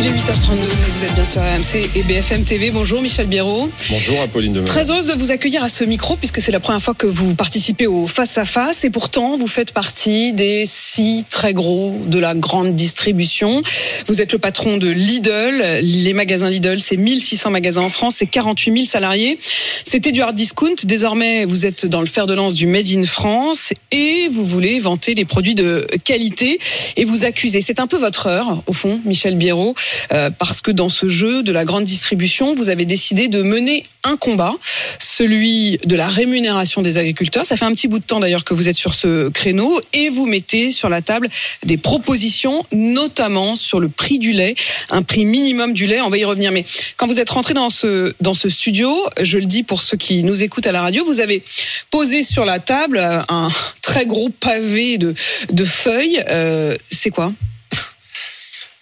Il est 8h32, vous êtes bien sur AMC et BFM TV. Bonjour Michel Biérot. Bonjour Apolline de Très heureuse de vous accueillir à ce micro puisque c'est la première fois que vous participez au face à face et pourtant vous faites partie des six très gros de la grande distribution. Vous êtes le patron de Lidl. Les magasins Lidl, c'est 1600 magasins en France, c'est 48 000 salariés. C'était du hard discount. Désormais, vous êtes dans le fer de lance du Made in France et vous voulez vanter les produits de qualité et vous accusez. C'est un peu votre heure, au fond, Michel Biérot. Euh, parce que dans ce jeu de la grande distribution, vous avez décidé de mener un combat, celui de la rémunération des agriculteurs. Ça fait un petit bout de temps d'ailleurs que vous êtes sur ce créneau et vous mettez sur la table des propositions, notamment sur le prix du lait, un prix minimum du lait. On va y revenir. Mais quand vous êtes rentré dans ce dans ce studio, je le dis pour ceux qui nous écoutent à la radio, vous avez posé sur la table un très gros pavé de de feuilles. Euh, c'est quoi?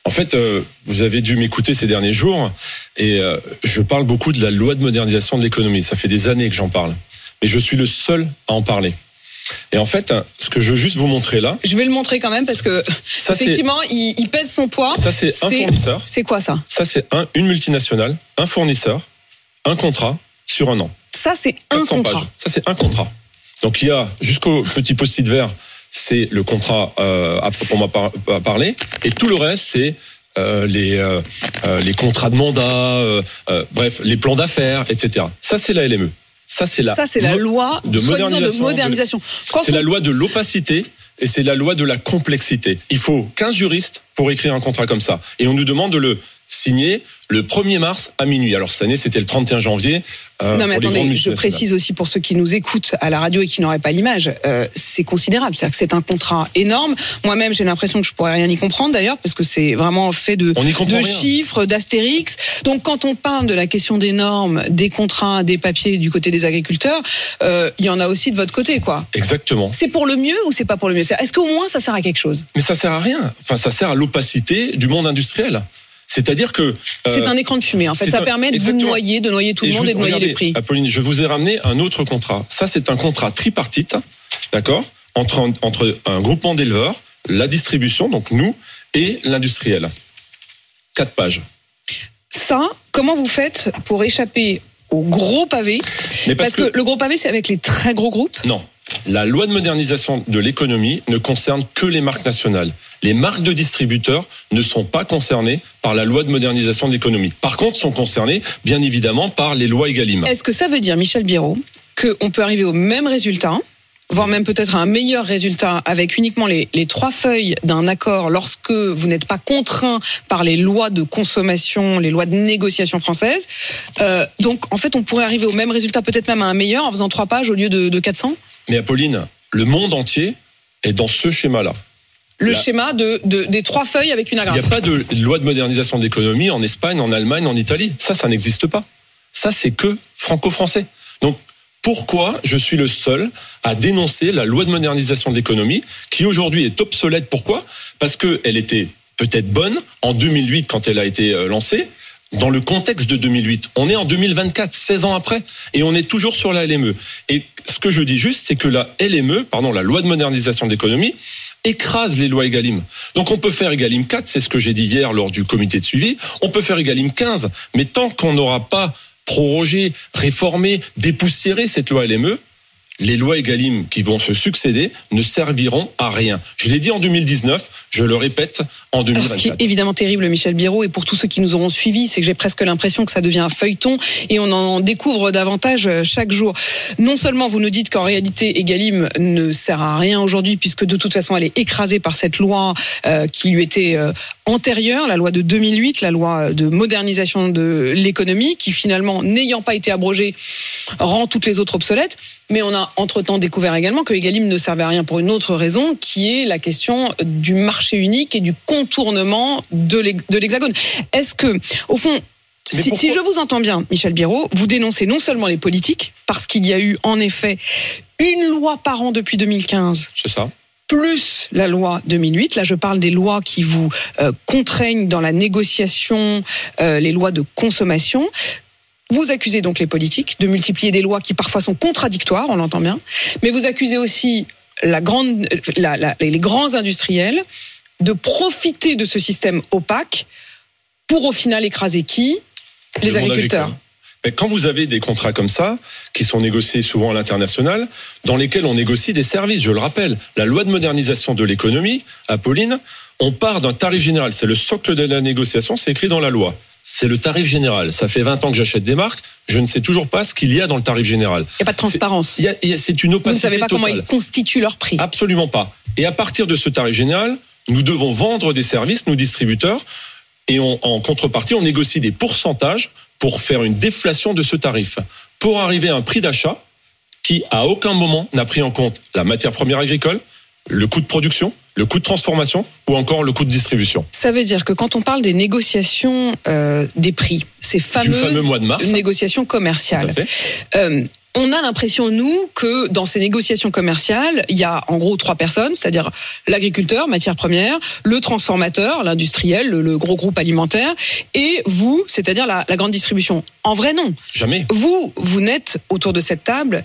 En fait, euh, vous avez dû m'écouter ces derniers jours et euh, je parle beaucoup de la loi de modernisation de l'économie. Ça fait des années que j'en parle. Mais je suis le seul à en parler. Et en fait, ce que je veux juste vous montrer là, Je vais le montrer quand même parce que Ça, effectivement, il, il pèse son poids. ça c'est un fournisseur, C'est quoi ça? Ça c'est un, une multinationale, un fournisseur, un contrat sur un an. Ça, c'est un 400 contrat. pages. Ça c'est un contrat. Donc il y a jusqu'au petit post-it vert, c'est le contrat euh, à proprement par- parler, et tout le reste c'est euh, les euh, euh, les contrats de mandat, euh, euh, bref, les plans d'affaires, etc. Ça c'est la LME. Ça c'est la Ça, c'est la loi de modernisation de- modernisation. Quand C'est on- la loi de l'opacité et c'est la loi de la complexité. Il faut 15 juristes pour écrire un contrat comme ça. Et on nous demande de le signer le 1er mars à minuit. Alors cette année, c'était le 31 janvier. euh, Non mais pour attendez, je précise aussi pour ceux qui nous écoutent à la radio et qui n'auraient pas l'image, euh, c'est considérable. C'est-à-dire que c'est un contrat énorme. Moi-même, j'ai l'impression que je pourrais rien y comprendre d'ailleurs, parce que c'est vraiment fait de, chiffres, d'astérix. Donc quand on parle de la question des normes, des contrats, des papiers du côté des agriculteurs, euh, il y en a aussi de votre côté, quoi. Exactement. C'est pour le mieux ou c'est pas pour le mieux? Est-ce qu'au moins ça sert à quelque chose? Mais ça sert à rien. Enfin, ça sert à l'opacité du monde industriel. C'est-à-dire que euh, C'est un écran de fumée. En fait, ça un- permet de vous noyer, de noyer tout le monde et de noyer regardez, les prix. Apolline, je vous ai ramené un autre contrat. Ça, c'est un contrat tripartite, d'accord, entre un, entre un groupement d'éleveurs, la distribution, donc nous, et l'industriel. Quatre pages. Ça, comment vous faites pour échapper au gros pavé? Mais Parce, parce, que, le gros pavé, c'est avec les très gros groupes? Non. La loi de modernisation de l'économie ne concerne que les marques nationales. Les marques de distributeurs ne sont pas concernées par la loi de modernisation de l'économie. Par contre, sont concernées, bien évidemment, par les lois Egalim. Est-ce que ça veut dire, Michel Biérot, qu'on peut arriver au même résultat voire même peut-être un meilleur résultat avec uniquement les, les trois feuilles d'un accord lorsque vous n'êtes pas contraint par les lois de consommation, les lois de négociation françaises. Euh, donc en fait, on pourrait arriver au même résultat, peut-être même à un meilleur, en faisant trois pages au lieu de, de 400 Mais Apolline, le monde entier est dans ce schéma-là. Le Là. schéma de, de- des trois feuilles avec une Il n'y agrafe. a pas de loi de modernisation de l'économie en Espagne, en Allemagne, en Italie. Ça, ça n'existe pas. Ça, c'est que franco-français. Pourquoi je suis le seul à dénoncer la loi de modernisation de l'économie qui aujourd'hui est obsolète Pourquoi? Parce qu'elle était peut-être bonne en 2008 quand elle a été euh, lancée. Dans le contexte de 2008, on est en 2024, 16 ans après, et on est toujours sur la LME. Et ce que je dis juste, c'est que la LME, pardon, la loi de modernisation de l'économie, écrase les lois Egalim. Donc on peut faire Egalim 4, c'est ce que j'ai dit hier lors du comité de suivi, on peut faire Egalim 15, mais tant qu'on n'aura pas prorogé, réformé, dépoussiéré cette loi LME, les lois Egalim qui vont se succéder ne serviront à rien. Je l'ai dit en 2019, je le répète en Alors, ce qui est 2024. évidemment terrible, Michel Biérot, et pour tous ceux qui nous auront suivis, c'est que j'ai presque l'impression que ça devient un feuilleton et on en découvre davantage euh, chaque jour. Non seulement vous nous dites qu'en réalité Egalim ne sert à rien aujourd'hui puisque de toute façon elle est écrasée par cette loi euh, qui lui était euh, antérieure, la loi de 2008, la loi de modernisation de l'économie, qui finalement, n'ayant pas été abrogée, rend toutes les autres obsolètes. Mais on a entre-temps découvert également que Egalim ne servait à rien pour une autre raison, qui est la question du marché unique et du contournement de l'Hex- de l'Hexagone. Est-ce que, au fond, si, je vous entends bien, Michel Biérot, vous dénoncez non seulement les politiques, parce qu'il y a eu en effet une loi par an depuis 2015 C'est ça. plus la loi 2008. Là, je parle des lois qui vous euh, contraignent dans la négociation, euh, les lois de consommation. Vous accusez donc les politiques de multiplier des lois qui parfois sont contradictoires, on l'entend bien, mais vous accusez aussi la grande, la- la- les grands industriels de profiter de ce système opaque pour au final écraser qui? Les Le agriculteurs. Mais quand vous avez des contrats comme ça, qui sont négociés souvent à l'international, dans lesquels on négocie des services, je le rappelle, la loi de modernisation de l'économie, Apolline, on part d'un tarif général, c'est le socle de la négociation, c'est écrit dans la loi. C'est le tarif général. Ça fait 20 ans que j'achète des marques, je ne sais toujours pas ce qu'il y a dans le tarif général. Il n'y a pas de transparence. C'est une Vous ne opacité savez pas comment ils constituent leur prix. Absolument pas. Et à partir de ce tarif général, nous devons vendre des services, nous distributeurs, et on- en contrepartie, on négocie des pourcentages pour faire une déflation de ce tarif, pour arriver à un prix d'achat qui, à aucun moment, n'a pris en compte la matière première agricole, le coût de production, le coût de transformation ou encore le coût de distribution. Ça veut dire que quand on parle des négociations euh, des prix, ces fameuses fameux mois de mars. négociations commerciales, euh, on a l'impression, nous, que dans ces négociations commerciales, il y a en gros trois personnes, c'est-à-dire l'agriculteur, matière première, le transformateur, l'industriel, le, le gros groupe alimentaire, et vous, c'est-à-dire la, la grande distribution. En vrai, non. Jamais. Vous, vous n'êtes autour de cette table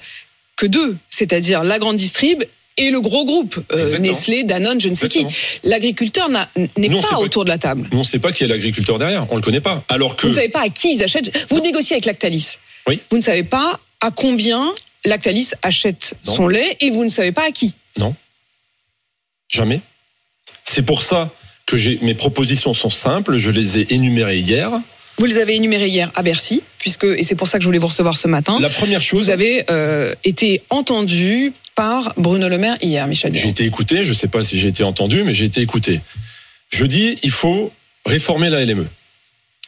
que deux, c'est-à-dire la grande distrib et le gros groupe, euh. Nestlé, Danone, je ne sais qui. L'agriculteur n'est pas autour de la table. Nous, on ne sait pas qui est l'agriculteur derrière, on le connaît pas. Alors que Vous ne savez pas à qui ils achètent. Vous négociez avec Lactalis. Oui. Vous ne savez pas à combien Lactalis achète Non. son lait et vous ne savez pas à qui. Jamais. C'est pour ça que mes propositions sont simples, je les ai énumérées hier. Vous les avez énumérés hier à Bercy, puisque et c'est pour ça que je voulais vous recevoir ce matin. La première chose, Vous avez euh, été entendu par Bruno Le Maire hier, Michel. J'ai été écouté, je ne sais pas si j'ai été entendu, mais j'ai été écouté. Je dis, il faut réformer la LME.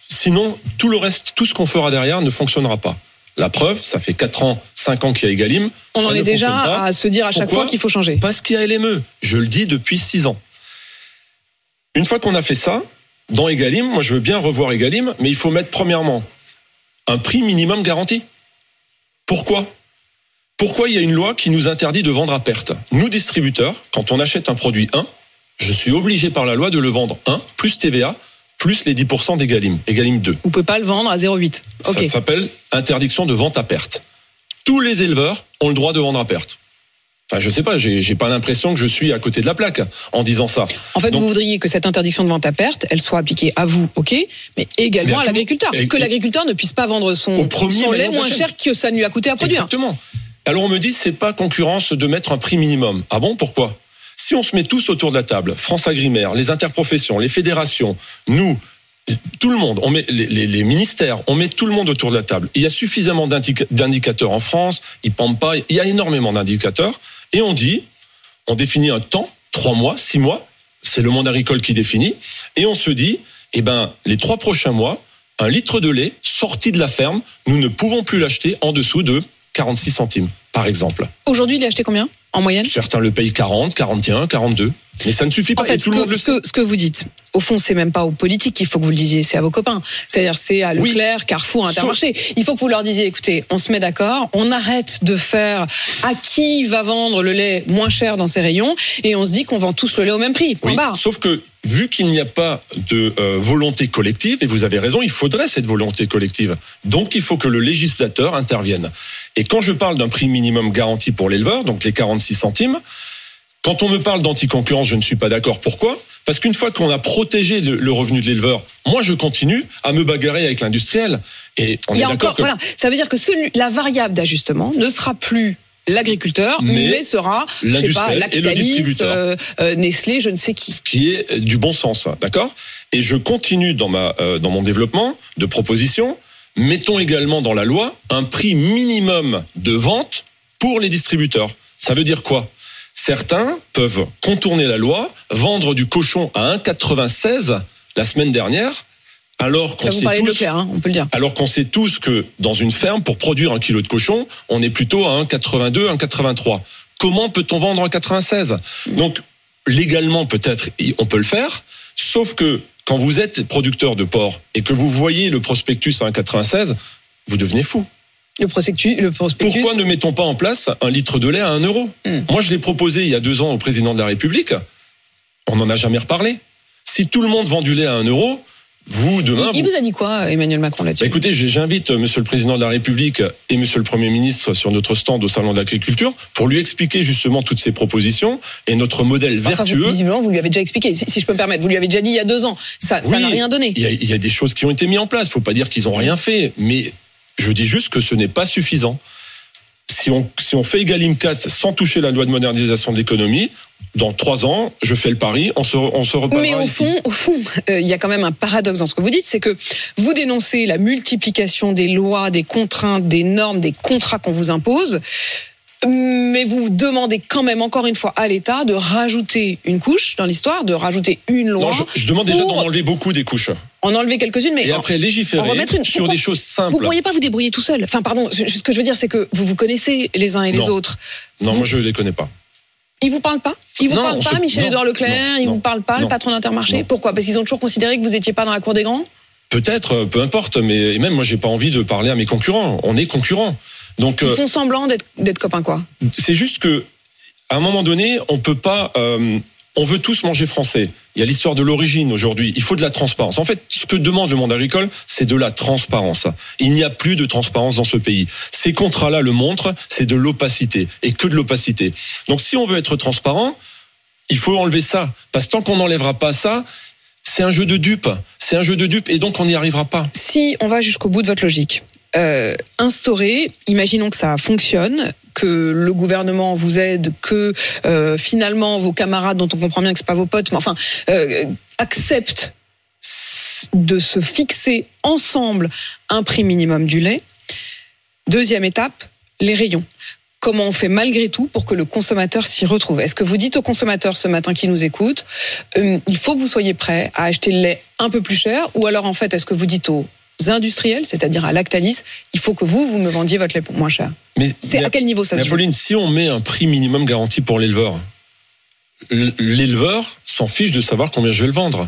Sinon, tout le reste, tout ce qu'on fera derrière ne fonctionnera pas. La preuve, ça fait 4 ans, 5 ans qu'il y a Egalim. On en est déjà à se dire à chaque Pourquoi fois qu'il faut changer. Parce qu'il y a LME. Je le dis depuis 6 ans. Une fois qu'on a fait ça, dans Egalim, moi je veux bien revoir Egalim, mais il faut mettre premièrement un prix minimum garanti. Pourquoi? Pourquoi il y a une loi qui nous interdit de vendre à perte Nous, distributeurs, quand on achète un produit 1, je suis obligé par la loi de le vendre 1, plus TVA, plus les 10% d'Egalim, Egalim 2. Vous pouvez pas le vendre à 0,8. Ok. Ça s'appelle interdiction de vente à perte. Tous les éleveurs ont le droit de vendre à perte. Enfin, je sais pas, j'ai pas l'impression que je suis à côté de la plaque en disant ça. En fait, Donc- vous voudriez que cette interdiction de vente à perte, elle soit appliquée à vous, ok, mais également Mais à l'agriculteur. Que l'agriculteur ne puisse pas vendre son, Au premier son lait moins cher que ça lui a coûté à produire. Exactement. Alors on me dit c'est pas concurrence de mettre un prix minimum. Ah bon pourquoi? Si on se met tous autour de la table, France Agrimaire, les interprofessions, les fédérations, nous, tout le monde, on met les, ministères, on met tout le monde autour de la table. Il y a suffisamment d'indica- d'indicateurs en France, ils pendent pas, il y a énormément d'indicateurs, et on dit, on définit un temps, trois mois, six mois, c'est le monde agricole qui définit, et on se dit, eh ben, les trois prochains mois, un litre de lait sorti de la ferme, nous ne pouvons plus l'acheter en dessous de 46 centimes, par exemple. Aujourd'hui, il est acheté combien en moyenne? Certains le payent 40, 41, 42. Mais ça ne suffit pas. En fait, et ce tout le monde que, le sait. ce que vous dites, au fond, c'est même pas aux politiques qu'il faut que vous le disiez, c'est à vos copains. C'est-à-dire, c'est à Oui. Leclerc, Carrefour, Intermarché. Il faut que vous leur disiez, écoutez, on se met d'accord, on arrête de faire à qui va vendre le lait moins cher dans ses rayons, et on se dit qu'on vend tous le lait au même prix. Point Oui, barre. sauf que vu qu'il n'y a pas de euh, volonté collective, et vous avez raison, il faudrait cette volonté collective. Donc il faut que le législateur intervienne. Et quand je parle d'un prix minimum garanti pour l'éleveur, donc les 46 centimes, quand on me parle d'anticoncurrence, je ne suis pas d'accord. Pourquoi? Parce qu'une fois qu'on a protégé le, le revenu de l'éleveur, moi je continue à me bagarrer avec l'industriel. Et on Il y est d'accord que voilà, ça veut dire que celui, la variable d'ajustement ne sera plus l'agriculteur, mais, Mais sera, je sais pas, Lactalis, euh, euh, Nestlé, je ne sais qui. ce qui est euh, du bon sens, d'accord? Et je continue dans ma euh, dans mon développement de propositions. Mettons également dans la loi un prix minimum de vente pour les distributeurs. Ça veut dire quoi? Certains peuvent contourner la loi, vendre du cochon à 1,96 la semaine dernière, alors qu'on sait tous hein, on peut le dire. alors qu'on sait tous que dans une ferme, pour produire un kilo de cochon, on est plutôt à 1,82, 1,83. Comment peut-on vendre 1,96 Donc, légalement, peut-être, on peut le faire, sauf que quand vous êtes producteur de porc et que vous voyez le prospectus à 1,96, vous devenez fou. Le prospectus, le prospectus. Pourquoi ne mettons pas en place un litre de lait à 1 euro Hmm. Moi, je l'ai proposé il y a deux ans au président de la République. On n'en a jamais reparlé. Si tout le monde vend du lait à 1 euro, Vous, demain, il, il vous a dit quoi, Emmanuel Macron, là-dessus Bah, écoutez, j'invite euh, Monsieur le Président de la République et Monsieur le Premier ministre sur notre stand au Salon de l'Agriculture pour lui expliquer justement toutes ces propositions et notre modèle Enfin, vous- vertueux. visiblement, vous lui avez déjà expliqué, si, si je peux me permettre. Vous lui avez déjà dit il y a deux ans. Ça Oui, n'a rien donné. Il y, a, il y a des choses qui ont été mises en place. Il faut pas dire qu'ils ont rien fait, mais je dis juste que ce n'est pas suffisant. Si on, si on fait Egalim 4 sans toucher la loi de modernisation de l'économie, dans trois ans, je fais le pari, on se, on se reparlera Mais au ici. fond, au fond, euh, il y a quand même un paradoxe dans ce que vous dites, c'est que vous dénoncez la multiplication des lois, des contraintes, des normes, des contrats qu'on vous impose, mais vous demandez quand même encore une fois à l'État de rajouter une couche dans l'histoire, de rajouter une loi, Non, je, je demande déjà d'en enlever beaucoup des couches. En enlever quelques-unes, mais Et en- après en légiférer remettre une. sur Pourquoi des choses Vous simples. pourriez pas vous débrouiller tout seul? Enfin, pardon, ce que je veux dire, c'est que vous vous connaissez les uns et les Non. autres. Non, Vous- moi je ne les connais pas. Ils vous parlent pas? Ils vous Non, parlent pas, se- Michel-Édouard Leclerc non, Ils vous parlent pas, le patron d'Intermarché? Pourquoi? Parce qu'ils ont toujours considéré que vous étiez pas dans la cour des grands? Peut-être, euh, peu importe, mais et même moi j'ai pas envie de parler à mes concurrents. On est concurrents. Donc Ils euh, font semblant d'être d'être copains, quoi. c'est juste que à un moment donné, on peut pas. euh, on veut tous manger français. Il y a l'histoire de l'origine aujourd'hui. Il faut de la transparence. En fait, ce que demande le monde agricole, c'est de la transparence. Il n'y a plus de transparence dans ce pays. Ces contrats-là le montrent, c'est de l'opacité et que de l'opacité. Donc, si on veut être transparent, il faut enlever ça. Parce que tant qu'on n'enlèvera pas ça, c'est un jeu de dupes. C'est un jeu de dupes et donc on n'y arrivera pas. Si on va jusqu'au bout de votre logique, euh, instaurer, imaginons que ça fonctionne, que le gouvernement vous aide, que euh, finalement vos camarades, dont on comprend bien que c'est pas vos potes, mais enfin, euh, acceptent de se fixer ensemble un prix minimum du lait. Deuxième étape, les rayons. Comment on fait malgré tout pour que le consommateur s'y retrouve? Est-ce que vous dites aux consommateurs ce matin qui nous écoutent, il faut que vous soyez prêts à acheter le lait un peu plus cher Ou alors en fait, est-ce que vous dites aux industriels, c'est-à-dire à Lactalis, il faut que vous, vous me vendiez votre lait pour moins cher Mais C'est à quel niveau ça se joue Apolline, si on met un prix minimum garanti pour l'éleveur, l'éleveur s'en fiche de savoir combien je vais le vendre.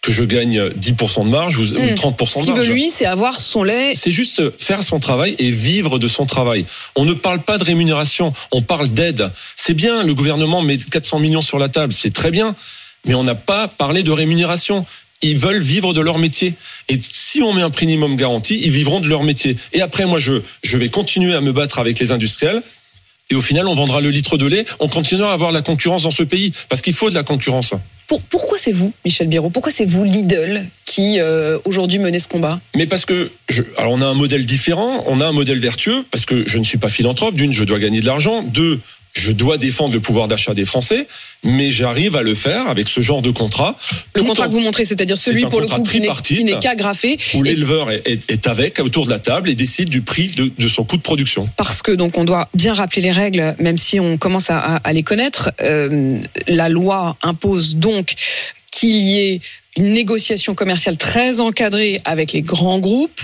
Que je gagne 10% de marge ou ou Hmm. 30% Ce de qu'il veut marge. lui, c'est avoir son lait. C'est juste faire son travail et vivre de son travail. On ne parle pas de rémunération, on parle d'aide. C'est bien, le gouvernement met 400 millions sur la table, c'est très bien, mais on n'a pas parlé de rémunération. Ils veulent vivre de leur métier. Et si on met un prix minimum garanti, ils vivront de leur métier. Et après, moi, je, je vais continuer à me battre avec les industriels. Et au final, on vendra le litre de lait. On continuera à avoir la concurrence dans ce pays. Parce qu'il faut de la concurrence. Pour- pourquoi c'est vous, Michel Biro? Pourquoi c'est vous, Lidl, qui euh, aujourd'hui menez ce combat? Mais parce que, je, alors on a un modèle différent, on a un modèle vertueux, parce que je ne suis pas philanthrope. D'une, je dois gagner de l'argent. Deux, je dois défendre le pouvoir d'achat des Français, mais j'arrive à le faire avec ce genre de contrat. Le contrat en- que vous montrez, c'est-à-dire C'est celui pour le coup qui n'est- tripartite. qui n'est qu'agrafé. où Et l'éleveur est, est- est avec autour de la table et décide du prix de, de son coût de production. parce que donc on doit bien rappeler les règles, même si on commence à, à- à les connaître. Euh, la loi impose donc qu'il y ait une négociation commerciale très encadrée avec les grands groupes.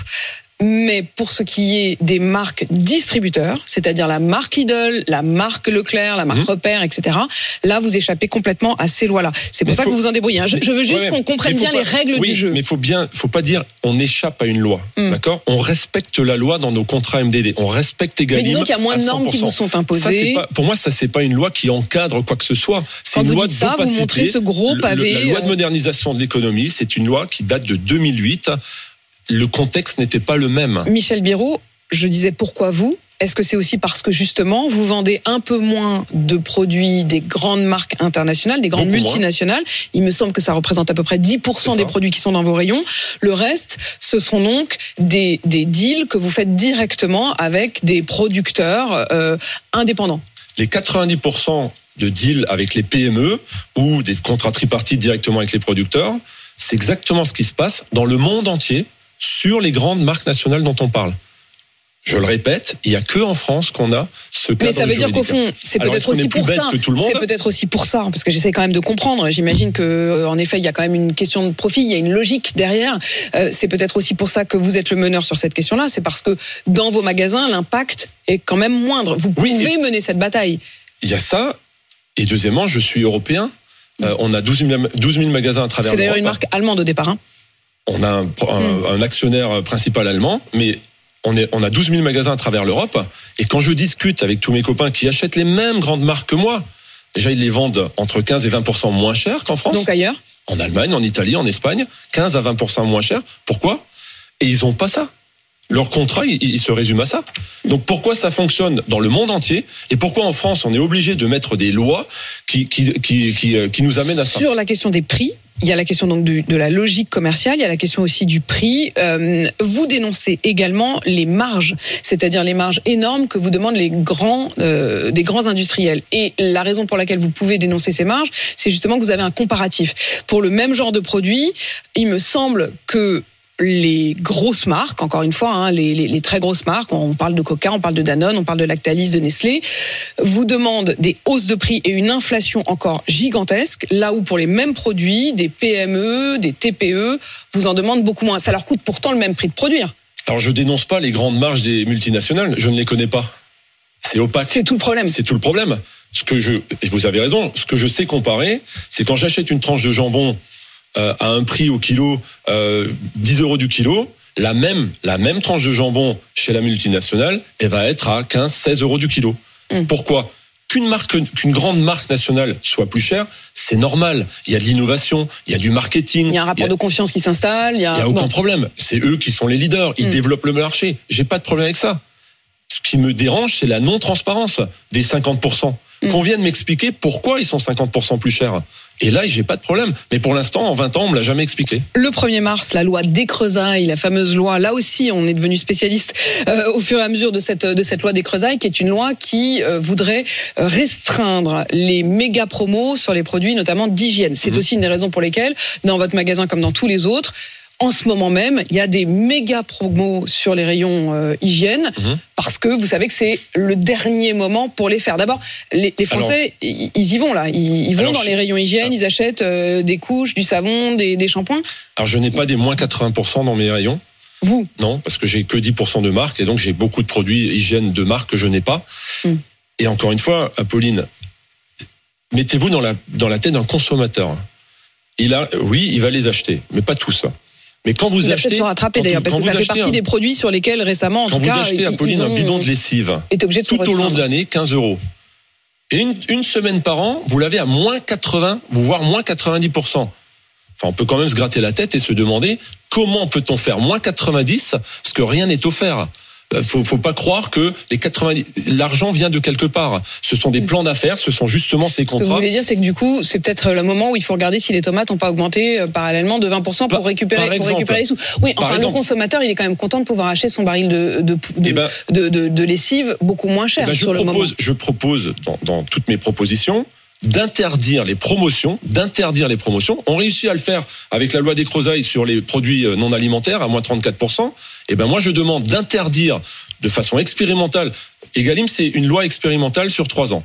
Mais pour ce qui est des marques distributeurs, c'est-à-dire la marque Lidl, la marque Leclerc, la marque Mhm. Repère, etc., là, vous échappez complètement à ces lois-là. C'est pour Mais ça faut- que vous vous en débrouillez. hein. Je, je veux juste Ouais, qu'on comprenne mais bien les règles oui, du jeu. Mais faut bien, faut pas dire on échappe à une loi, Hmm. d'accord? On respecte la loi dans nos contrats MDD. On respecte Mais également. disons qu'il y a moins de normes qui vous sont Ça, imposées. pas, pour moi, ça c'est pas une loi qui encadre quoi que ce soit. C'est une vous loi dites ça, vous montrez ce gros Le- le- pavé, La loi de euh, modernisation de l'économie, c'est une loi qui date de 2008. Le contexte n'était pas le même. Michel Biro, je disais pourquoi vous? Est-ce que c'est aussi parce que justement vous vendez un peu moins de produits des grandes marques internationales, des grandes Beaucoup moins. multinationales? Il me semble que ça représente à peu près 10% C'est ça. des produits qui sont dans vos rayons. Le reste, ce sont donc des, des deals que vous faites directement avec des producteurs euh, indépendants. Les 90% de deals avec les PME ou des contrats tripartites directement avec les producteurs, c'est exactement ce qui se passe dans le monde entier sur les grandes marques nationales dont on parle. Je le répète, il y a que en France qu'on a ce cadre Mais ça veut dire qu'au fond, c'est peut-être aussi pour ça. C'est peut-être aussi pour ça, parce que j'essaie quand même de comprendre. J'imagine que, euh, en effet, il y a quand même une question de profit, il y a une logique derrière. Euh, c'est peut-être aussi pour ça que vous êtes le meneur sur cette question-là. C'est parce que dans vos magasins, l'impact est quand même moindre. Vous Oui, pouvez mener cette bataille. Il y a ça. Et deuxièmement, je suis européen. Euh, on a 12 000, 12 000 magasins à travers C'est d'ailleurs une marque allemande au départ. hein. On a un, un- Hmm. un actionnaire principal allemand, mais on, est, on a 12 000 magasins à travers l'Europe. Et quand je discute avec tous mes copains qui achètent les mêmes grandes marques que moi, déjà ils les vendent entre 15 et 20% moins cher qu'en France. Donc ailleurs? en Allemagne, en Italie, en Espagne, 15 à 20% moins cher. Pourquoi? Et ils ont pas ça. Leur contrat, il, il se résume à ça. Donc pourquoi ça fonctionne dans le monde entier et pourquoi en France on est obligé de mettre des lois qui qui qui qui, euh, qui nous amènent à ça? Sur la question des prix, il y a la question donc de, la logique commerciale, il y a la question aussi du prix. Euh, vous dénoncez également les marges, c'est-à-dire les marges énormes que vous demandent les grands, euh, des grands industriels. Et la raison pour laquelle vous pouvez dénoncer ces marges, c'est justement que vous avez un comparatif. Pour le même genre de produit, il me semble que les grosses marques, encore une fois, hein, les, les- les très grosses marques, on parle de Coca, on parle de Danone, on parle de Lactalis, de Nestlé, vous demandent des hausses de prix et une inflation encore gigantesque, là où pour les mêmes produits, des PME, des TPE, vous en demandent beaucoup moins. Ça leur coûte pourtant le même prix de produire. Alors je dénonce pas les grandes marges des multinationales, je ne les connais pas. C'est opaque. C'est tout le problème. C'est tout le problème. Ce que je, et vous avez raison, ce que je sais comparer, c'est quand j'achète une tranche de jambon euh, à un prix au kilo, euh, 10 euros du kilo, la même, la même tranche de jambon chez la multinationale, elle va être à 15, 16 euros du kilo. Mm. Pourquoi? Qu'une marque, qu'une grande marque nationale soit plus chère, c'est normal. Il y a de l'innovation, il y a du marketing. Il y a un rapport a- de confiance qui s'installe. Il y a, il n'y a aucun bon. problème. C'est eux qui sont les leaders. Ils Mm. développent le marché. J'ai pas de problème avec ça. Ce qui me dérange, c'est la non-transparence des 50%. Mm. Qu'on vienne m'expliquer pourquoi ils sont 50% plus chers. Et là, j'ai pas de problème. Mais pour l'instant, en 20 ans, on me l'a jamais expliqué. Le 1er mars, la loi des Creusailles, la fameuse loi, là aussi, on est devenu spécialiste euh, au fur et à mesure de cette, de cette loi des Creusailles, qui est une loi qui euh, voudrait euh, restreindre les méga promos sur les produits, notamment d'hygiène. C'est Mhm. aussi une des raisons pour lesquelles, dans votre magasin comme dans tous les autres, en ce moment même, il y a des méga promos sur les rayons euh, hygiène Mhm. parce que vous savez que c'est le dernier moment pour les faire. D'abord, les, les Français, ils ils y vont là. Ils, ils vont dans je- les rayons hygiène, ils achètent euh, des couches, du savon, des, des shampoings. Alors, je n'ai pas des moins 80% dans mes rayons. Vous, Non, parce que j'ai que 10% de marque et donc j'ai beaucoup de produits hygiène de marque que je n'ai pas. Mm. Et encore une fois, Apolline, mettez-vous dans la, dans la tête d'un consommateur. Il a, oui, il va les acheter, mais pas tous. Mais quand vous il achetez, se rattraper d'ailleurs, parce que ça fait partie un- des produits sur lesquels récemment, en quand tout vous cas, achetez, Apolline, un bidon de lessive, de tout au long de l'année, 15 euros. Et une, une semaine par an, vous l'avez à moins 80, voire moins 90%. Enfin, on peut quand même se gratter la tête et se demander comment peut-on faire moins 90 parce que rien n'est offert. Euh, Faut, faut pas croire que les 90, l'argent vient de quelque part. Ce sont des plans d'affaires, ce sont justement ces Ce que vous contrats. voulez dire, c'est que du coup, c'est peut-être le moment où il faut regarder si les tomates n'ont pas augmenté euh, parallèlement de 20% pour Par- récupérer, par pour exemple. récupérer les sous. Oui, Par enfin, exemple. le consommateur, il est quand même content de pouvoir acheter son baril de, de, de, Eh ben, de, de- lessive beaucoup moins cher Eh ben, je sur le moment. propose, je propose dans, dans toutes mes propositions d'interdire les promotions, d'interdire les promotions. On réussit à le faire avec la loi des Creusailles sur les produits euh, non alimentaires à moins 34%. Et ben moi je demande d'interdire de façon expérimentale. Egalim c'est une loi expérimentale sur trois ans.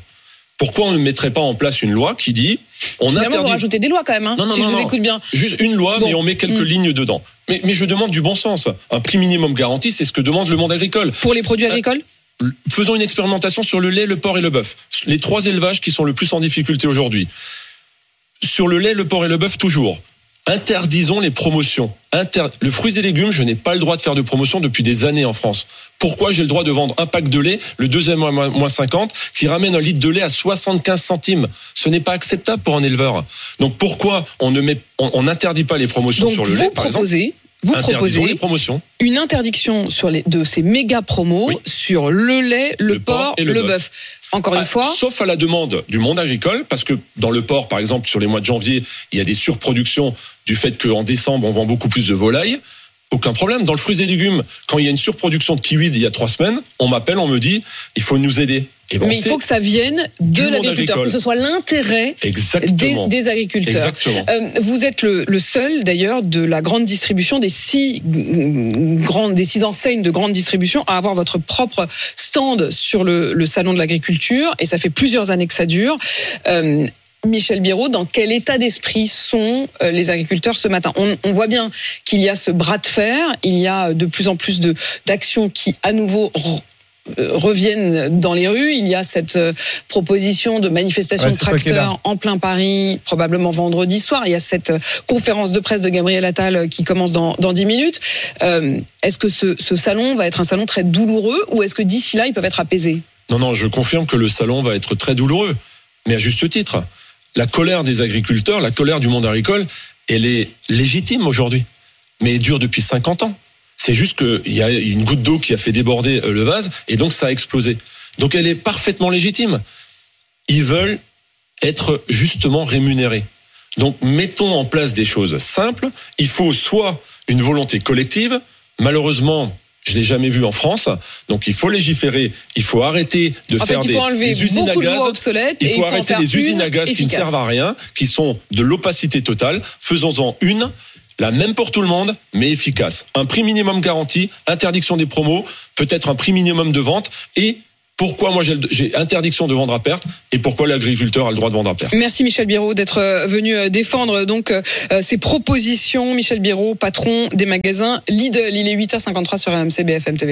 Pourquoi on ne mettrait pas en place une loi qui dit on Finalement, vous interdit rajoutez des lois quand même, hein, Non, non, si non, je vous écoute bien. Juste une loi, Bon. mais on met quelques Mm. lignes dedans. Mais, mais je demande du bon sens. Un prix minimum garanti, c'est ce que demande le monde agricole. Pour les produits Euh, agricoles Faisons une expérimentation sur le lait, le porc et le bœuf. Les trois élevages qui sont le plus en difficulté aujourd'hui. Sur le lait, le porc et le bœuf, toujours. Interdisons les promotions. Inter... Le fruits et légumes, je n'ai pas le droit de faire de promotion depuis des années en France. Pourquoi j'ai le droit de vendre un pack de lait, le deuxième à moins moins 50, qui ramène un litre de lait à 75 centimes? Ce n'est pas acceptable pour un éleveur. Donc pourquoi on ne met, on, n'interdit pas les promotions Donc sur le lait, par exemple? Vous proposez les promotions. une interdiction sur les, de ces méga promos Oui. sur le lait, le, Le porc porc, et le, le bœuf. Encore une Ah, fois, Sauf à la demande du monde agricole, parce que dans le port, par exemple, sur les mois de janvier, il y a des surproductions du fait qu'en décembre, on vend beaucoup plus de volailles. Aucun problème. Dans le fruits et légumes, quand il y a une surproduction de kiwis il y a trois semaines, on m'appelle, on me dit, il faut nous aider. Ben, mais il faut que ça vienne de l'agriculteur, que ce soit l'intérêt des, agriculteurs. Exactement. Euh, vous êtes le, le seul d'ailleurs de la grande distribution des six mm, grandes, des six enseignes de grande distribution à avoir votre propre stand sur le, le salon de l'agriculture et ça fait plusieurs années que ça dure. Euh, Michel Biraud, dans quel état d'esprit sont euh, les agriculteurs ce matin? On, on voit bien qu'il y a ce bras de fer, il y a de plus en plus d'actions qui à nouveau reviennent dans les rues. Il y a cette euh, proposition de manifestation Ouais, de tracteurs en plein Paris, probablement vendredi soir. Il y a cette euh, conférence de presse de Gabriel Attal euh, qui commence dans, dans 10 minutes. Euh, est-ce que ce, ce salon va être un salon très douloureux ou est-ce que d'ici là, ils peuvent être apaisés? Non, non, je confirme que le salon va être très douloureux, mais à juste titre. la colère des agriculteurs, la colère du monde agricole, elle est légitime aujourd'hui, mais elle dure depuis 50 ans. C'est juste qu'il y a une goutte d'eau qui a fait déborder euh, le vase et donc ça a explosé. Donc elle est parfaitement légitime. Ils veulent être justement rémunérés. Donc mettons en place des choses simples. Il faut soit une volonté collective. Malheureusement, je l'ai jamais vu en France. Donc il faut légiférer. Il faut arrêter de En faire des, usines à gaz. obsolètes Il faut arrêter les usines à gaz qui ne servent à rien, qui sont de l'opacité totale. Faisons-en une, la même pour tout le monde, mais efficace. Un prix minimum garanti, interdiction des promos, peut-être un prix minimum de vente et pourquoi moi j'ai interdiction de vendre à perte et pourquoi l'agriculteur a le droit de vendre à perte. Merci Michel Biraud d'être euh, venu euh, défendre donc euh, euh, ces propositions. Michel Biraud, patron des magasins Lidl. Il est 8h53 sur RMC BFM TV.